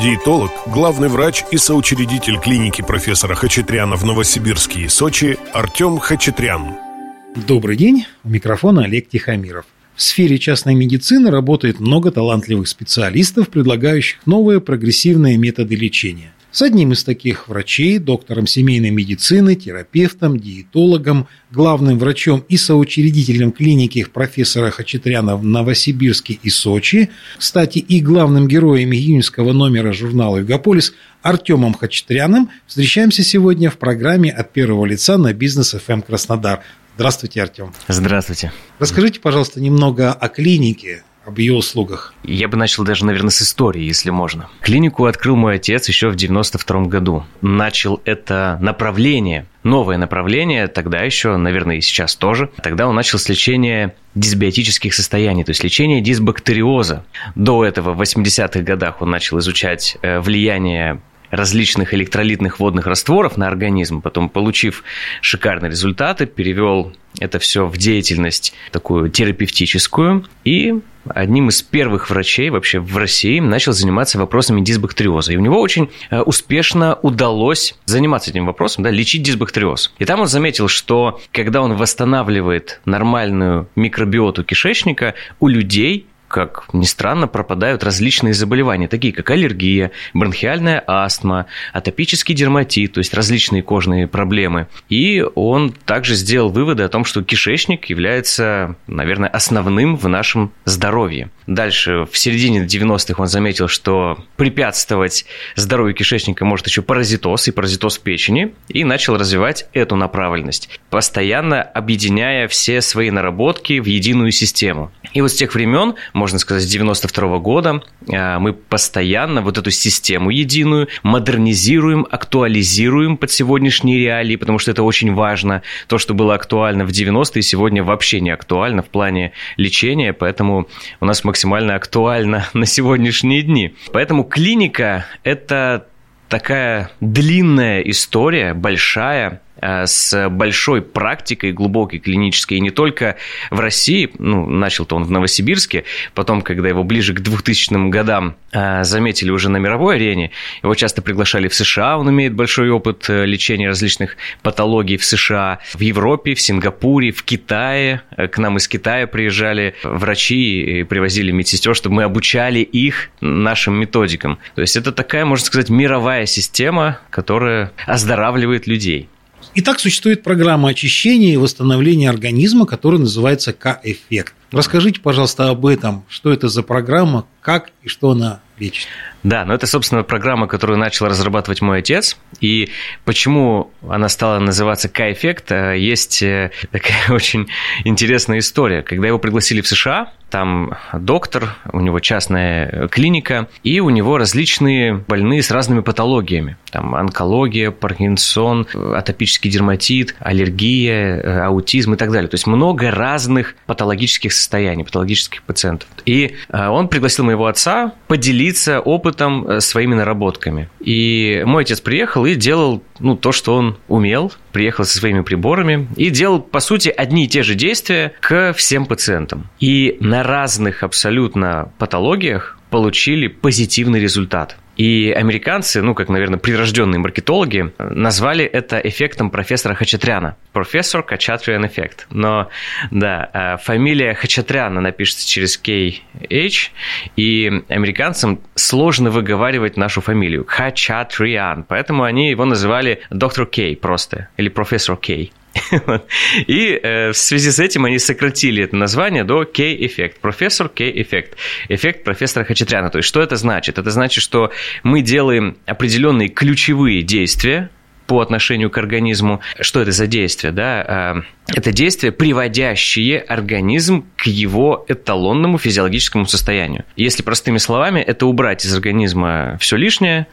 диетолог, главный врач и соучредитель клиники профессора Хачатряна в Новосибирске и Сочи Артем Хачатрян. Добрый день, у микрофона Олег Тихомиров. В сфере частной медицины работает много талантливых специалистов, предлагающих новые прогрессивные методы лечения. С одним из таких врачей, доктором семейной медицины, терапевтом, диетологом, главным врачом и соучредителем клиники профессора Хачатряна в Новосибирске и Сочи, кстати, и главным героем июньского номера журнала «Югополис» Артемом Хачатряном встречаемся сегодня в программе «От первого лица» на бизнес FM Краснодар. Здравствуйте, Артем. Здравствуйте. Расскажите, пожалуйста, немного о клинике, об ее услугах? Я бы начал даже, наверное, с истории, если можно. Клинику открыл мой отец еще в 92 году. Начал это направление, новое направление, тогда еще, наверное, и сейчас тоже. Тогда он начал с лечения дисбиотических состояний, то есть лечение дисбактериоза. До этого, в 80-х годах, он начал изучать э, влияние различных электролитных водных растворов на организм, потом, получив шикарные результаты, перевел это все в деятельность такую терапевтическую и одним из первых врачей вообще в России начал заниматься вопросами дисбактериоза. И у него очень э, успешно удалось заниматься этим вопросом, да, лечить дисбактериоз. И там он заметил, что когда он восстанавливает нормальную микробиоту кишечника, у людей как ни странно, пропадают различные заболевания, такие как аллергия, бронхиальная астма, атопический дерматит, то есть различные кожные проблемы. И он также сделал выводы о том, что кишечник является, наверное, основным в нашем здоровье. Дальше, в середине 90-х он заметил, что препятствовать здоровью кишечника может еще паразитоз и паразитоз печени, и начал развивать эту направленность, постоянно объединяя все свои наработки в единую систему. И вот с тех времен можно сказать, с 92 года а, мы постоянно вот эту систему единую модернизируем, актуализируем под сегодняшние реалии, потому что это очень важно. То, что было актуально в 90-е, сегодня вообще не актуально в плане лечения, поэтому у нас максимально актуально на сегодняшние дни. Поэтому клиника – это такая длинная история, большая, с большой практикой глубокой клинической, и не только в России, ну, начал-то он в Новосибирске, потом, когда его ближе к 2000 годам э, заметили уже на мировой арене, его часто приглашали в США, он имеет большой опыт э, лечения различных патологий в США, в Европе, в Сингапуре, в Китае, к нам из Китая приезжали врачи и привозили медсестер, чтобы мы обучали их нашим методикам. То есть это такая, можно сказать, мировая система, которая оздоравливает людей. Итак, существует программа очищения и восстановления организма, которая называется К-эффект. Расскажите, пожалуйста, об этом. Что это за программа, как и что она лечит? Да, но это, собственно, программа, которую начал разрабатывать мой отец. И почему она стала называться К-эффект, э, есть э, такая очень интересная история. Когда его пригласили в США, там доктор, у него частная клиника, и у него различные больные с разными патологиями. Там онкология, паркинсон, атопический дерматит, аллергия, э, аутизм и так далее. То есть много разных патологических состояний, патологических пациентов. И он пригласил моего отца поделиться опытом опытом, э, своими наработками. И мой отец приехал и делал ну, то, что он умел, приехал со своими приборами и делал, по сути, одни и те же действия к всем пациентам. И на разных абсолютно патологиях получили позитивный результат. И американцы, ну, как, наверное, прирожденные маркетологи, назвали это эффектом профессора Хачатряна. Профессор Хачатрян эффект. Но, да, а, фамилия Хачатряна напишется через KH, и американцам сложно выговаривать нашу фамилию. Хачатриан. Поэтому они его называли доктор Кей просто, или профессор Кей. И э, в связи с этим они сократили это название до K-эффект, профессор K-эффект, эффект профессора Хачатряна. То есть, что это значит? Это значит, что мы делаем определенные ключевые действия, по отношению к организму. Что это за действие? Да? А, это действие, приводящее организм к его эталонному физиологическому состоянию. Если простыми словами, это убрать из организма все лишнее,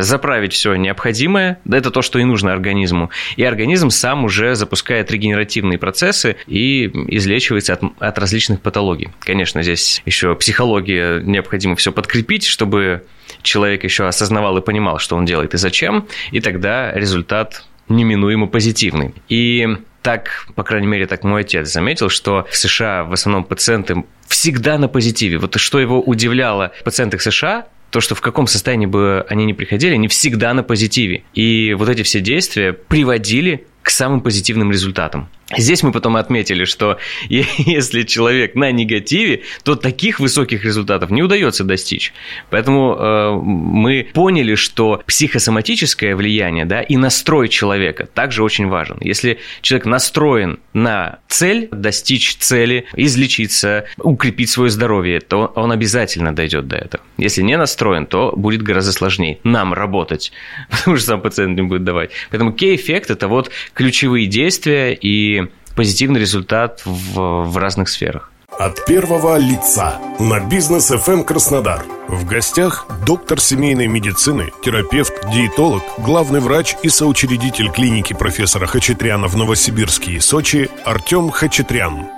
заправить все необходимое, да, это то, что и нужно организму, и организм сам уже запускает регенеративные процессы и излечивается от, от различных патологий. Конечно, здесь еще психология необходимо все подкрепить, чтобы человек еще осознавал и понимал, что он делает и зачем, и тогда результат неминуемо позитивный. И так, по крайней мере, так мой отец заметил, что в США в основном пациенты всегда на позитиве. Вот что его удивляло в США, то, что в каком состоянии бы они ни приходили, они всегда на позитиве. И вот эти все действия приводили к самым позитивным результатам. Здесь мы потом отметили, что если человек на негативе, то таких высоких результатов не удается достичь. Поэтому э, мы поняли, что психосоматическое влияние да, и настрой человека также очень важен. Если человек настроен на цель, достичь цели, излечиться, укрепить свое здоровье, то он обязательно дойдет до этого. Если не настроен, то будет гораздо сложнее нам работать, потому что сам пациент не будет давать. Поэтому кей-эффект – это вот ключевые действия и позитивный результат в, в разных сферах. От первого лица на бизнес FM эм Краснодар. В гостях доктор семейной медицины, терапевт, диетолог, главный врач и соучредитель клиники профессора Хачатряна в Новосибирске и Сочи Артем Хачатрян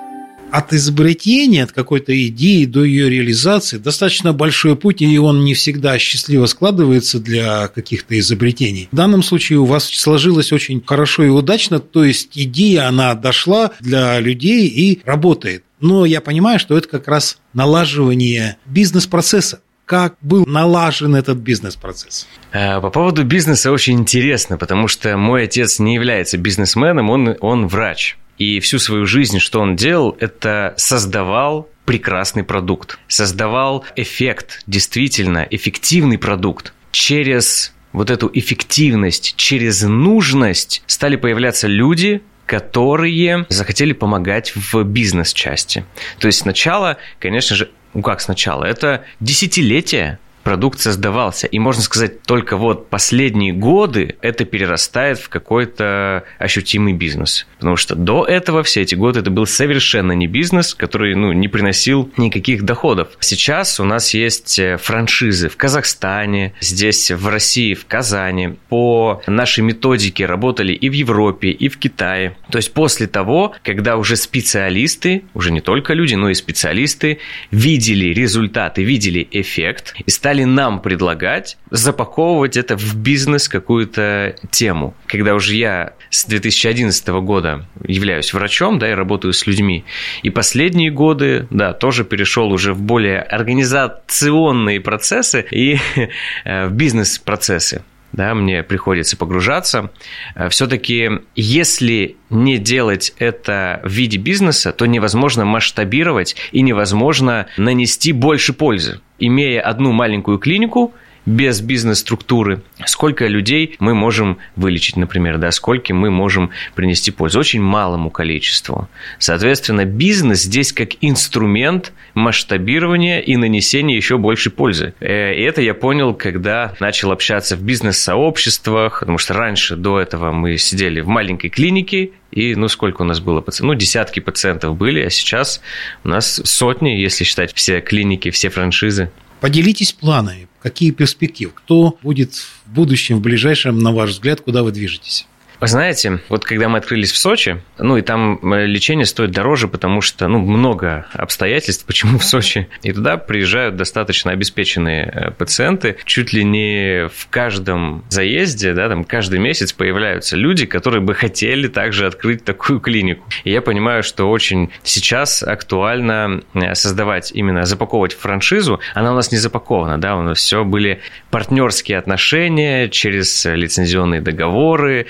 от изобретения, от какой-то идеи до ее реализации достаточно большой путь, и он не всегда счастливо складывается для каких-то изобретений. В данном случае у вас сложилось очень хорошо и удачно, то есть идея, она дошла для людей и работает. Но я понимаю, что это как раз налаживание бизнес-процесса как был налажен этот бизнес-процесс? Э, по поводу бизнеса очень интересно, потому что мой отец не является бизнесменом, он, он врач. И всю свою жизнь, что он делал, это создавал прекрасный продукт, создавал эффект, действительно эффективный продукт. Через вот эту эффективность, через нужность стали появляться люди, которые захотели помогать в бизнес-части. То есть сначала, конечно же, ну как сначала, это десятилетия продукт создавался. И можно сказать, только вот последние годы это перерастает в какой-то ощутимый бизнес. Потому что до этого все эти годы это был совершенно не бизнес, который ну, не приносил никаких доходов. Сейчас у нас есть э, франшизы в Казахстане, здесь в России, в Казани. По нашей методике работали и в Европе, и в Китае. То есть после того, когда уже специалисты, уже не только люди, но и специалисты, видели результаты, видели эффект и стали стали нам предлагать запаковывать это в бизнес какую-то тему. Когда уже я с 2011 года являюсь врачом, да, и работаю с людьми, и последние годы, да, тоже перешел уже в более организационные процессы и э, в бизнес-процессы да, мне приходится погружаться. Э, Все-таки, если не делать это в виде бизнеса, то невозможно масштабировать и невозможно нанести больше пользы. Имея одну маленькую клинику, без бизнес-структуры, сколько людей мы можем вылечить, например, да, сколько мы можем принести пользу. Очень малому количеству. Соответственно, бизнес здесь как инструмент масштабирования и нанесения еще больше пользы. Э, и это я понял, когда начал общаться в бизнес-сообществах, потому что раньше, до этого мы сидели в маленькой клинике, и, ну, сколько у нас было пациентов? Ну, десятки пациентов были, а сейчас у нас сотни, если считать все клиники, все франшизы. Поделитесь планами. Какие перспективы? Кто будет в будущем, в ближайшем, на ваш взгляд, куда вы движетесь? Вы знаете, вот когда мы открылись в Сочи, ну и там э, лечение стоит дороже, потому что ну, много обстоятельств, почему в Сочи. И туда приезжают достаточно обеспеченные э, пациенты. Чуть ли не в каждом заезде, да, там каждый месяц появляются люди, которые бы хотели также открыть такую клинику. И я понимаю, что очень сейчас актуально э, создавать именно, запаковывать франшизу. Она у нас не запакована, да, у нас все были партнерские отношения через лицензионные договоры,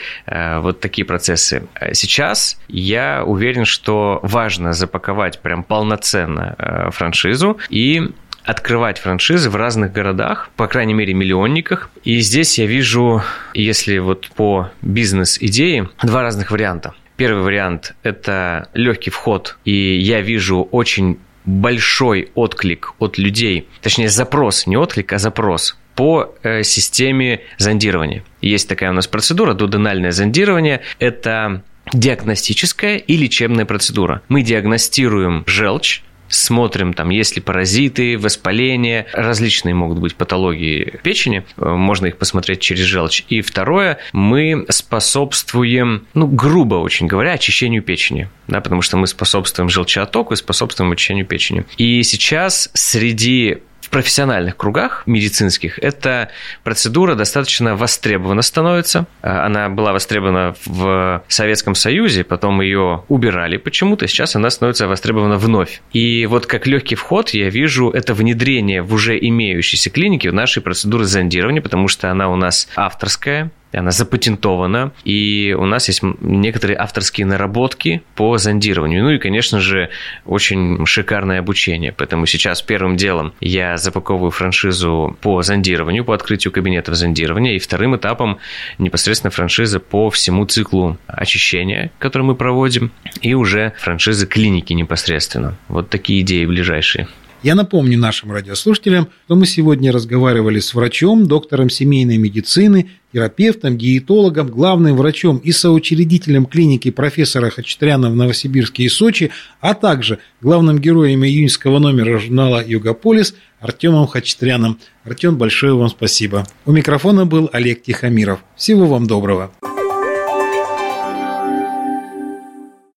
вот такие процессы. Сейчас я уверен, что важно запаковать прям полноценно э, франшизу и открывать франшизы в разных городах, по крайней мере, миллионниках. И здесь я вижу, если вот по бизнес-идее, два разных варианта. Первый вариант – это легкий вход, и я вижу очень большой отклик от людей, точнее запрос, не отклик, а запрос по э, системе зондирования. Есть такая у нас процедура, дуденальное зондирование. Это диагностическая и лечебная процедура. Мы диагностируем желчь, смотрим, там, есть ли паразиты, воспаления, различные могут быть патологии печени, э, можно их посмотреть через желчь. И второе, мы способствуем, ну, грубо очень говоря, очищению печени, да, потому что мы способствуем желчеотоку и способствуем очищению печени. И сейчас среди в профессиональных кругах медицинских эта процедура достаточно востребована становится. А, она была востребована в Советском Союзе, потом ее убирали почему-то, сейчас она становится востребована вновь. И вот как легкий вход я вижу это внедрение в уже имеющиеся клиники в нашей процедуры зондирования, потому что она у нас авторская, она запатентована, и у нас есть некоторые авторские наработки по зондированию. Ну и, конечно же, очень шикарное обучение. Поэтому сейчас первым делом я запаковываю франшизу по зондированию, по открытию кабинетов зондирования, и вторым этапом непосредственно франшиза по всему циклу очищения, который мы проводим, и уже франшиза клиники непосредственно. Вот такие идеи ближайшие. Я напомню нашим радиослушателям, что мы сегодня разговаривали с врачом, доктором семейной медицины, терапевтом, диетологом, главным врачом и соучредителем клиники профессора Хачатряна в Новосибирске и Сочи, а также главным героем июньского номера журнала «Югополис» Артемом Хачатряном. Артем, большое вам спасибо. У микрофона был Олег Тихомиров. Всего вам доброго.